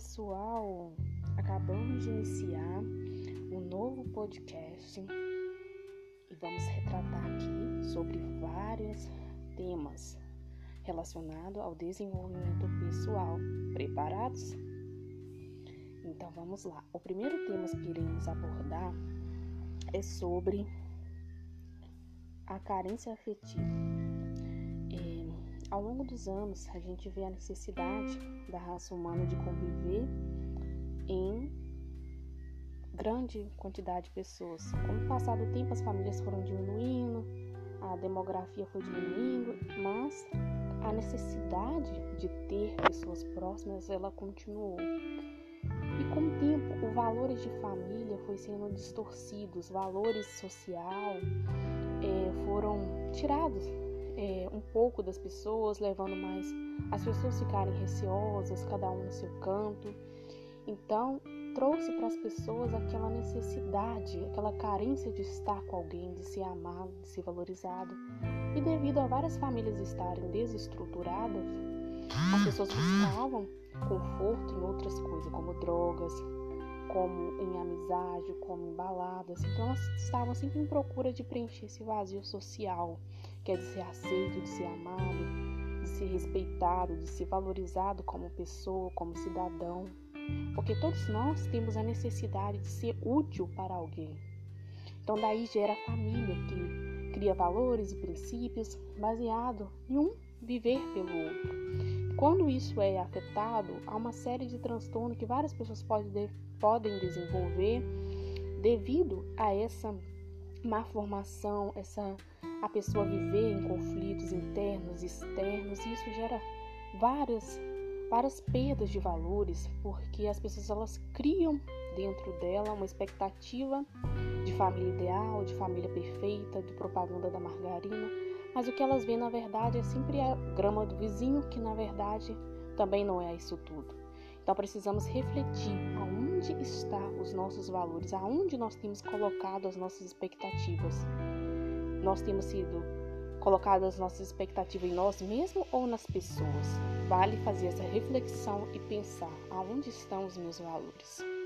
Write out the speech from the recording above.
pessoal, acabamos de iniciar um novo podcast e vamos retratar aqui sobre vários temas relacionados ao desenvolvimento pessoal. Preparados? Então vamos lá. O primeiro tema que iremos abordar é sobre a carência afetiva. Ao longo dos anos, a gente vê a necessidade da raça humana de conviver em grande quantidade de pessoas. Com o passar do tempo, as famílias foram diminuindo, a demografia foi diminuindo, mas a necessidade de ter pessoas próximas ela continuou. E com o tempo, os valores de família foi sendo distorcidos, os valores social é, foram tirados é, um pouco das pessoas, levando mais as pessoas ficarem receosas, cada um no seu canto. Então, trouxe para as pessoas aquela necessidade, aquela carência de estar com alguém, de ser amado, de ser valorizado. E devido a várias famílias estarem desestruturadas, as pessoas buscavam conforto em outras coisas, como drogas, como em amizade, como em baladas. Então elas estavam sempre em procura de preencher esse vazio social, que é de ser aceito, de ser amado, de ser respeitado, de ser valorizado como pessoa, como cidadão. Porque todos nós temos a necessidade de ser útil para alguém. Então daí gera a família que cria valores e princípios baseado em um viver pelo outro. Quando isso é afetado, há uma série de transtornos que várias pessoas podem, de, podem desenvolver devido a essa má formação, essa a pessoa viver em conflitos internos externos, e isso gera várias várias perdas de valores, porque as pessoas elas criam dentro dela uma expectativa de família ideal, de família perfeita, de propaganda da margarina, mas o que elas veem na verdade é sempre a grama do vizinho, que na verdade também não é isso tudo. Então precisamos refletir aonde estão os nossos valores, aonde nós temos colocado as nossas expectativas. Nós temos sido colocadas as nossas expectativas em nós mesmos ou nas pessoas. Vale fazer essa reflexão e pensar aonde estão os meus valores.